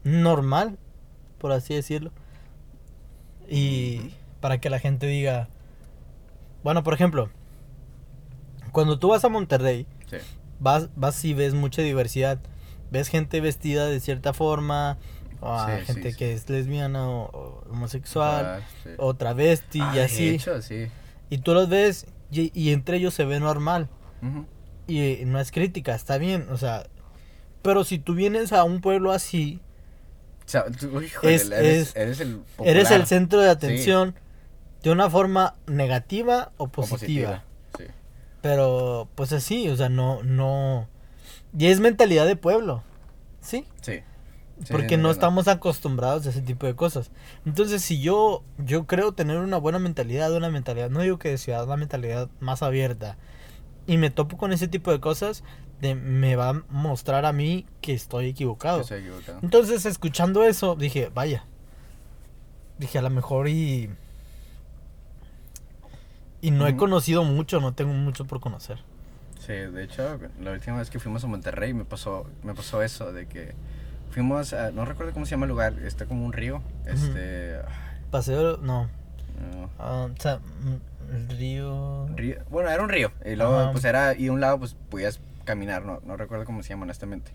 normal, por así decirlo. Y para que la gente diga, bueno, por ejemplo, cuando tú vas a Monterrey, Sí. vas, vas y ves mucha diversidad. Ves gente vestida de cierta forma, o a Sí, sí, gente sí. que es lesbiana o, o homosexual, Ah, o travesti Ah, y de así. hecho. Y tú los ves y, y entre ellos se ve normal. Y no es crítica, está bien, o sea. Pero si tú vienes a un pueblo así, tú, híjole, Es- eres, es- eres el eres el centro de atención de una forma negativa o O positiva. Sí. Pero pues así, o sea, no, no. Y es mentalidad de pueblo, ¿sí? Sí. Sí, porque no estamos acostumbrados a ese tipo de cosas. Entonces, si yo yo creo tener una buena mentalidad, una mentalidad, no digo que de ciudad, una mentalidad más abierta, y me topo con ese tipo de cosas, de- me va a mostrar a mí que estoy equivocado. Que equivocado. Entonces, escuchando eso, dije, vaya. Dije, a lo mejor y... Y no he conocido mucho, no tengo mucho por conocer. Sí, de hecho, la última vez que fuimos a Monterrey me pasó, me pasó eso, de que fuimos a, no recuerdo cómo se llama el lugar, está como un río, este, Paseo, no. no, ah, o sea, mm, el río... río- bueno, era un río, y luego Ajá. pues era, y de un lado pues podías caminar, no, no recuerdo cómo se llama honestamente.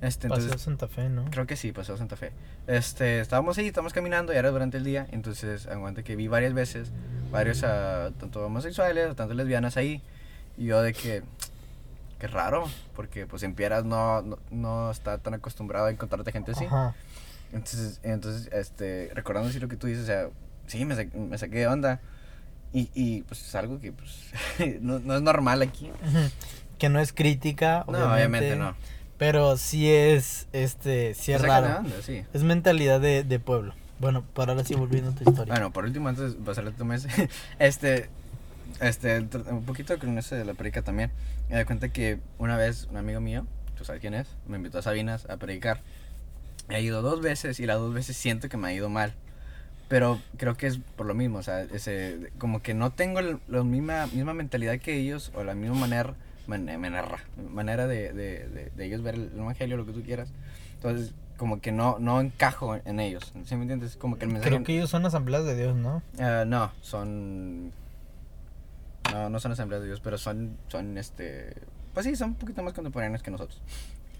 Este, Paseo entonces, Santa Fe, ¿no? creo que sí, pasó Santa Fe. Este, estábamos ahí, estábamos caminando, y era durante el día, entonces aguante que vi varias veces, varios, ah, tanto homosexuales, tanto lesbianas ahí, y yo de que, qué raro, porque pues en Piedras no, no, no está tan acostumbrado a encontrarte gente así. Ajá. Entonces, entonces, este, recordando así lo que tú dices, o sea, sí, me, sa- me saqué de onda. Y, y pues es algo que pues no, no es normal aquí. Que no es crítica, No, obviamente. obviamente no. Pero sí es, este, sí es raro. onda, sí. Es mentalidad de, de pueblo. Bueno, para ahora sí volviendo a tu historia. Bueno, por último, antes de pasarle tu mes, este, este, un poquito con eso de la predica también. Me da cuenta que una vez un amigo mío, tú sabes quién es, me invitó a Sabinas a predicar. He ido dos veces y las dos veces siento que me ha ido mal. Pero creo que es por lo mismo, o sea, ese, como que no tengo la misma, misma mentalidad que ellos o la misma manera, man- manera, manera de, de, de- de ellos ver el evangelio, lo que tú quieras. Entonces, como que no, no encajo en ellos, ¿sí me entiendes? Como que el mensaje... Creo que ellos son asambleas de Dios, ¿no? Ah, no, son. No, no son asambleas de Dios, pero son, son este. pues sí, son un poquito más contemporáneos que nosotros.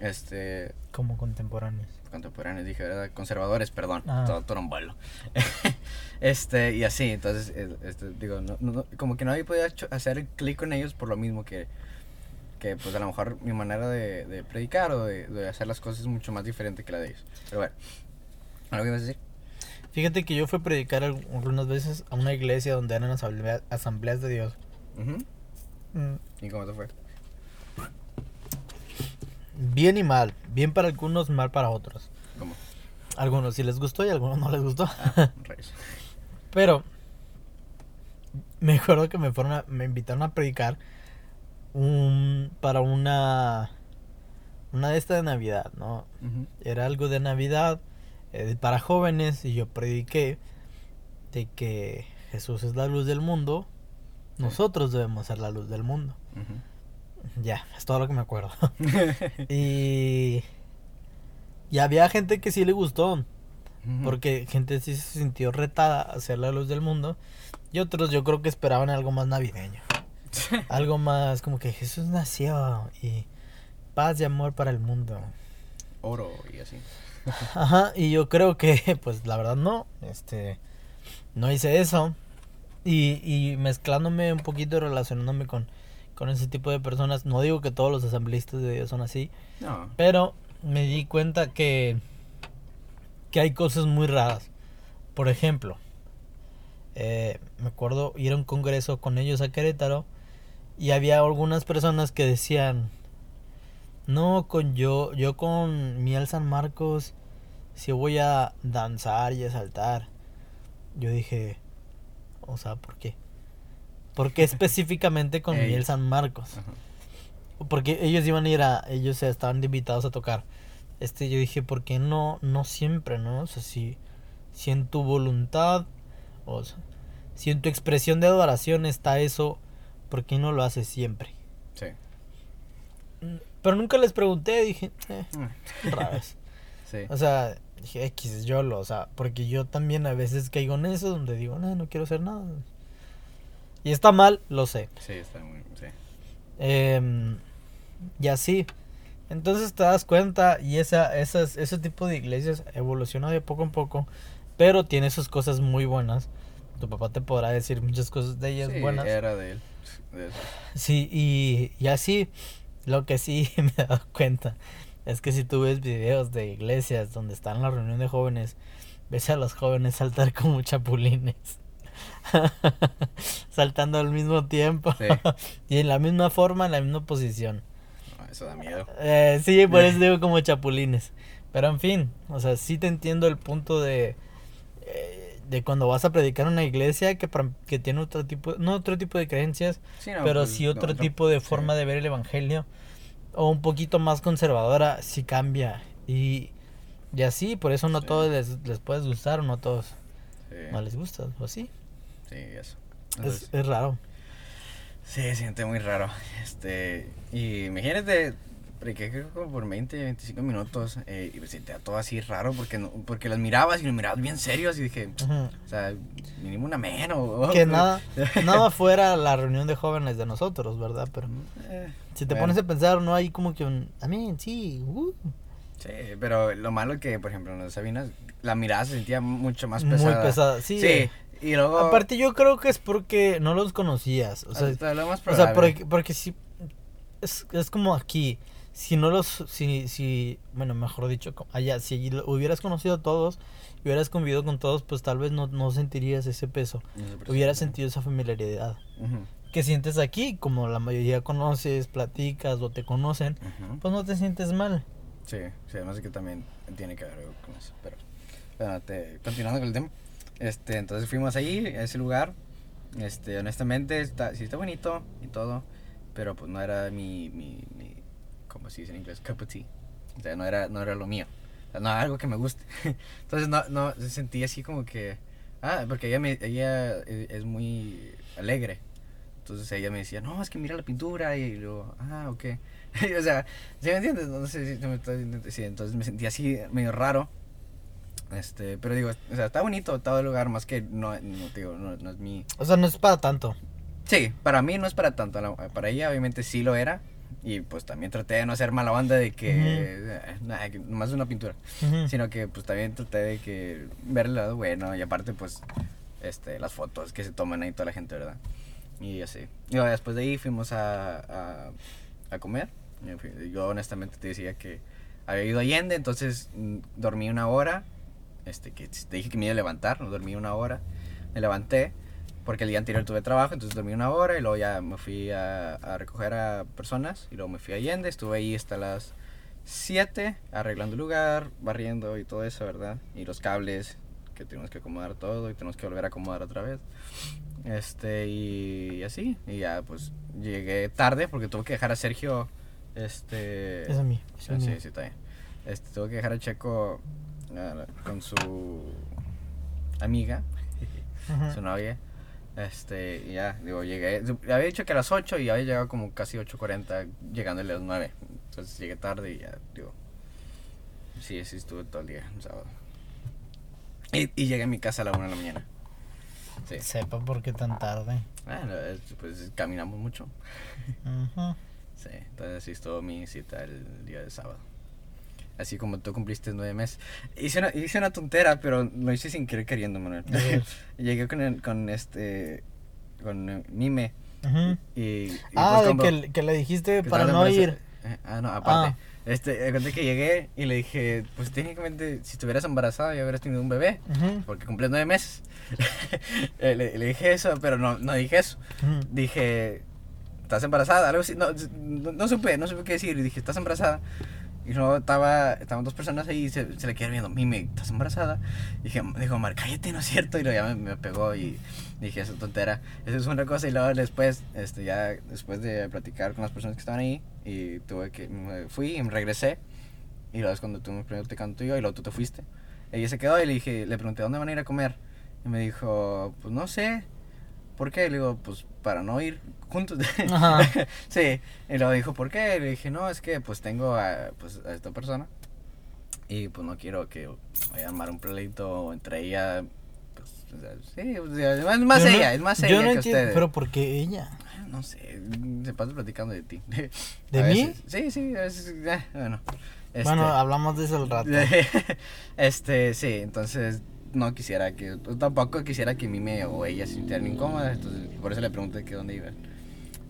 Este, Como contemporáneos. contemporáneos, dije, ¿verdad? Conservadores, perdón, Ah. todo, vuelo. este, y así, entonces, este, digo, no, no- como que nadie podía hacer clic con ellos por lo mismo que, que pues a lo mejor mi manera de, de predicar o de, de hacer las cosas es mucho más diferente que la de ellos. Pero bueno, ¿algo que ibas a decir? Fíjate que yo fui a predicar al- algunas veces a una iglesia donde eran asamblea- asambleas de Dios. Ujú. Mm, ¿Y cómo te fue? Bien y mal. Bien para algunos, mal para otros. ¿Cómo? Algunos sí les gustó y algunos no les gustó. Ah. Pero me acuerdo que me fueron a- me invitaron a predicar un para una una de esta de Navidad, ¿no? Era algo de Navidad eh, para jóvenes y yo prediqué de que Jesús es la luz del mundo. Sí. Nosotros debemos ser la luz del mundo. Ya, es todo lo que me acuerdo. y y había gente que sí le gustó. Porque gente sí se sintió retada a ser la luz del mundo. Y otros yo creo que esperaban algo más navideño. algo más como que Jesús nació y paz y amor para el mundo. Oro y así. Ajá, y yo creo que pues la verdad no. Este no hice eso. Y, y mezclándome un poquito y relacionándome con, con ese tipo de personas. No digo que todos los asambleístas de Dios son así. No. Pero me di cuenta que, que hay cosas muy raras. Por ejemplo, eh, me acuerdo ir a un congreso con ellos a Querétaro y había algunas personas que decían, no, con yo, yo con Miel San Marcos, si voy a danzar y a saltar. Yo dije, o sea, ¿por qué? ¿Por qué específicamente con Miel Ellos. San Marcos? Ajá. Porque ellos iban a ir a, ellos estaban invitados a tocar. Este, yo dije, ¿por qué no, no siempre, no? O sea, si, si en tu voluntad, o sea, si en tu expresión de adoración está eso, ¿por qué no lo haces siempre? Sí. Mm, Pero nunca les pregunté, dije, eh, otra vez. Sí. O sea, dije, X, yo lo, o sea, porque yo también a veces caigo en eso, donde digo, no, no quiero hacer nada. Y está mal, lo sé. Sí, está muy. Sí. Em, y así. Entonces te das cuenta y esa, esas, ese tipo de iglesias evoluciona de poco en poco, pero tiene sus cosas muy buenas. Tu papá te podrá decir muchas cosas de ellas Sí, buenas. era de él. De eso. Sí, y, y así, lo que sí me he dado cuenta es que si tú ves videos de iglesias donde están en la reunión de jóvenes, ves a los jóvenes saltar como chapulines. Saltando al mismo tiempo. Sí. y en la misma forma, en la misma posición. No, eso da miedo. Eh, sí, por eso digo como chapulines. Pero en fin, o sea, sí te entiendo el punto de eh, de cuando vas a predicar en una iglesia que, que tiene otro tipo, no otro tipo de creencias, Sí, no, pero pues, sí otro no, tipo de sí. forma de ver el evangelio o un poquito más conservadora, sí cambia. Y, y así, por eso no Sí. todos les, les puedes gustar o no todos no les gusta, o sí. sí, eso. Es, es raro. Sí, se siente muy raro. Este, y imagínate, prediqué creo como por 20, 25 minutos eh, y me sentía todo así raro porque no, porque las mirabas y los mirabas bien serios y dije, o sea, mínimo una menos. Que nada, nada fuera la reunión de jóvenes de nosotros, ¿verdad? Pero Eh, si te bueno. pones a pensar, no hay como que un... A mí, sí. uh, Sí, pero lo malo que, por ejemplo, en las Sabinas, la mirada se sentía mucho más muy pesada. pesada. Sí. Sí, y luego... Aparte yo creo que es porque no los conocías. O sea, lo más o sea porque, porque si... Es, es como aquí. Si no los... Si, si, bueno, mejor dicho, allá, si hubieras conocido a todos, y hubieras convivido con todos, pues tal vez no, no sentirías ese peso. No Hubieras sentido esa familiaridad. Ujú, Que sientes aquí, como la mayoría conoces, platicas o te conocen, ujú. pues no te sientes mal. Sí, sí, además de que también tiene que ver algo con eso. Pero, bueno, te- continuando con el tema. Este, entonces fuimos ahí, a ese lugar. Este, honestamente, está, sí está bonito y todo. Pero pues no era mi, mi, mi ¿cómo se dice en inglés? Cup of tea. O sea, no era, no era lo mío. O sea, no algo que me guste. Entonces no, no, se sentía así como que... Ah, porque ella, me, ella es, es muy alegre. Entonces ella me decía, no, es que mira la pintura. Y luego, ah, ok. o sea, ¿sí me entiendes? No sé si me. Sí, entonces me sentía así medio raro. Este, pero digo, o sea, está bonito todo el lugar, más que no, no, digo, no, no es mi... O sea, no es para tanto. Sí, para mí no es para tanto, para ella obviamente sí lo era, Y pues también traté de no hacer mala banda de que, eh, nada, que nomás una pintura. Sino que pues también traté de que ver el lado bueno y aparte pues este, las fotos que se toman ahí toda la gente, ¿verdad? Y así. Y luego, después de ahí fuimos a, a, a comer. Yo honestamente te decía que había ido a Allende, entonces mm, dormí una hora. Este, que te dije que me iba a levantar, no dormí una hora. Me levanté porque el día anterior tuve trabajo, entonces dormí una hora y luego ya me fui a, a recoger a personas y luego me fui a Allende, estuve ahí hasta las 7 arreglando el lugar, barriendo y todo eso, ¿verdad? Y los cables que tenemos que acomodar todo y tenemos que volver a acomodar otra vez. Este, y, así, y ya pues llegué tarde porque tuve que dejar a Sergio, este... Es a mí. es a Ah, mí. sí, sí, está bien. Este, tuve que dejar a Checo ah, con su amiga, Ujú. su novia. Este, y ya, digo, llegué. Había dicho que a las 8 y había llegado como casi 8.40, llegándole a las 9. Entonces llegué tarde y ya, digo. Sí, sí, estuve todo el día, el sábado. Y, y llegué a mi casa a la 1 de la mañana. Sí. Sepa por qué tan tarde. Bueno, es- pues caminamos mucho. Ujú. Sí, entonces sí estuvo mi cita el día de sábado. Así como tú cumpliste nueve meses. Hice una, hice una tontera, pero lo hice sin querer queriendo, Manuel. Llegué con, el- con este. con eh, Mime. Ujú. Y, y Ah, pues de que, le- que le dijiste que para no ir. Eh, ah, no, aparte. Ah. Este, conté que llegué y le dije, pues técnicamente, si estuvieras embarazada ya hubieras tenido un bebé. Ujú. Porque cumplí nueve meses. Eh, le, le dije eso, pero no, no dije eso. Ujú. dije, ¿estás embarazada? Algo así, no, no, no supe, no supe qué decir. Y dije, ¿estás embarazada? Y luego estaba, estaban dos personas ahí y se, se le quedaron viendo, Mime, ¿estás embarazada? Y dije, dijo, Mar, cállate, no es cierto. Y luego ya me, me pegó y dije, eso es tontera. Eso es una cosa. Y luego después, este, ya después de platicar con las personas que estaban ahí, y tuve que, me fui y me regresé. Y luego es cuando tú me primero te canto yo y luego tú te fuiste. Ella se quedó y le dije, le pregunté, ¿dónde van a ir a comer? Y me dijo, pues no sé. ¿Por qué? Le digo, pues para no ir juntos. Ajá. sí. Y luego dijo, ¿por qué? Le dije, no, es que pues tengo a, pues, a esta persona. Y pues no quiero que vaya a armar un pleito entre ella. Pues, o sea, sí, o sea, es más, Yo no- ella, es más yo ella no que entiendo, ustedes. Pero ¿por qué ella? No sé, se pasa platicando de ti. ¿De A mí? veces- Sí, sí, a veces, eh, bueno. Este, Bueno, hablamos de eso al rato. este, sí, entonces no quisiera que, tampoco quisiera que Mime o ella se sintieran incómodas, entonces por eso le pregunté que dónde iban.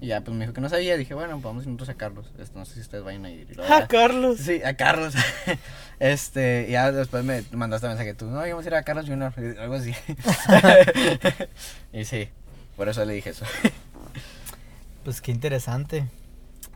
Y ya, pues me dijo que no sabía, dije, bueno, vamos nosotros a Carlos, este, no sé si ustedes vayan a ir. Y luego Ah, ya- Carlos. Sí, a Carlos. este, y ya después me mandaste mensaje tú, no, íbamos a ir a Carlos Junior, algo así. y sí, por eso le dije eso. Pues qué interesante.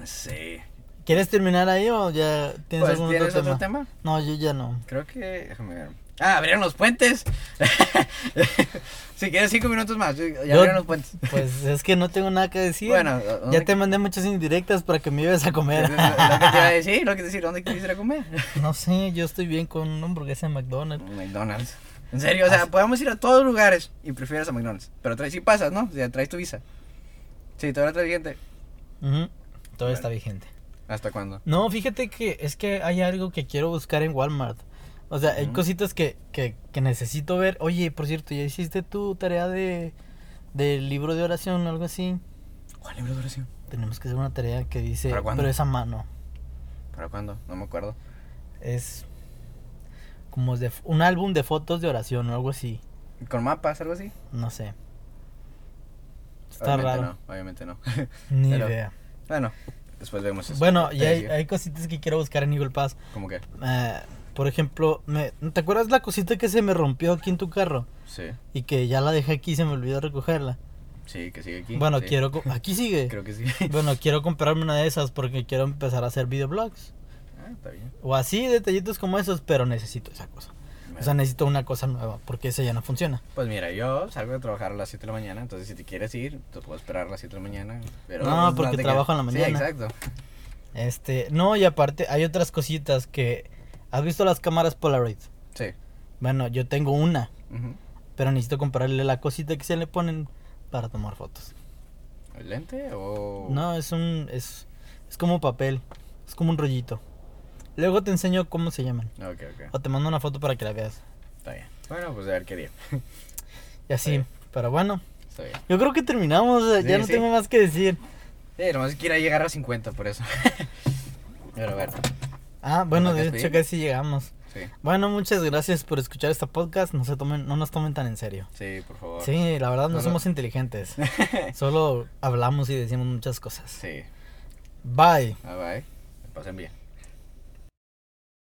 Sí. ¿Quieres terminar ahí o ya tienes Pues, algún ¿Tienes otro otro tema? tema? No, yo ya no. Creo que. Déjame ver. Ah, abrieron los puentes. si quieres cinco minutos más, ya Yo- abrieron los puentes. Pues es que no tengo nada que decir. Bueno, ya ¿dónde- te mandé muchas indirectas para que me lleves a Lo comer. que te iba a decir, lo que te decir, ¿dónde quieres ir a comer? no sé, yo estoy bien con una hamburguesa en McDonald's. McDonald's. En serio, o sea, podemos ir a todos lugares y prefieres a McDonald's. Pero traes, si pasas, ¿no? O sea, traes tu visa. Sí, todavía traes vigente. Todo Bueno. está vigente. ¿Hasta cuándo? No, fíjate que es que hay algo que quiero buscar en Walmart. O sea, hay cositas que, que, que necesito ver. Oye, por cierto, ¿ya hiciste tu tarea de del libro de oración o algo así? ¿Cuál libro de oración? Tenemos que hacer una tarea que dice, ¿Para cuándo? pero es a mano. ¿Para cuándo? No me acuerdo. Es como de un álbum de fotos de oración o algo así. ¿Con mapas, algo así? No sé. Está obviamente raro. no, obviamente no. Ni Pero- idea. bueno, después vemos eso. Bueno, y hay, hay cositas que quiero buscar en Eagle Pass. ¿Cómo que? Eh, por ejemplo, me, ¿te acuerdas la cosita que se me rompió aquí en tu carro? Sí, Y que ya la dejé aquí y se me olvidó recogerla. sí, que sigue aquí. bueno, sí. quiero... Aquí sigue. Creo que sí. Bueno, quiero comprarme una de esas porque quiero empezar a hacer videoblogs. ah, está bien. O así, detallitos como esos, pero necesito esa cosa. O sea, necesito una cosa nueva porque esa ya no funciona. Pues mira, yo salgo de trabajar a las 7 de la mañana, entonces si te quieres ir, te puedo esperar a las 7 de la mañana. Pero No, pues, porque trabajo en la mañana. Sí, exacto. Este, no, y aparte hay otras cositas que... ¿Has visto las cámaras Polaroid? Sí. Bueno, yo tengo una, pero necesito comprarle la cosita que se le ponen para tomar fotos. ¿El lente o...? No, es un... Es, es como papel. Es como un rollito. Luego te enseño cómo se llaman. Ok, ok. O te mando una foto para que la veas. Está bien. Bueno, pues a ver qué día. Y así. Pero bueno, Está bien. yo creo que terminamos. ya no sí. tengo más que decir. Sí, nomás quiera llegar a 50 por eso. Pero a ver. Ah, bueno, ¿Nos de hecho casi llegamos. Sí, Bueno, muchas gracias por escuchar este podcast. No se tomen, no nos tomen tan en serio. sí, por favor. Sí, la verdad no No, no. somos inteligentes. Solo hablamos y decimos muchas cosas. Sí. Bye. Bye bye. Pasen bien.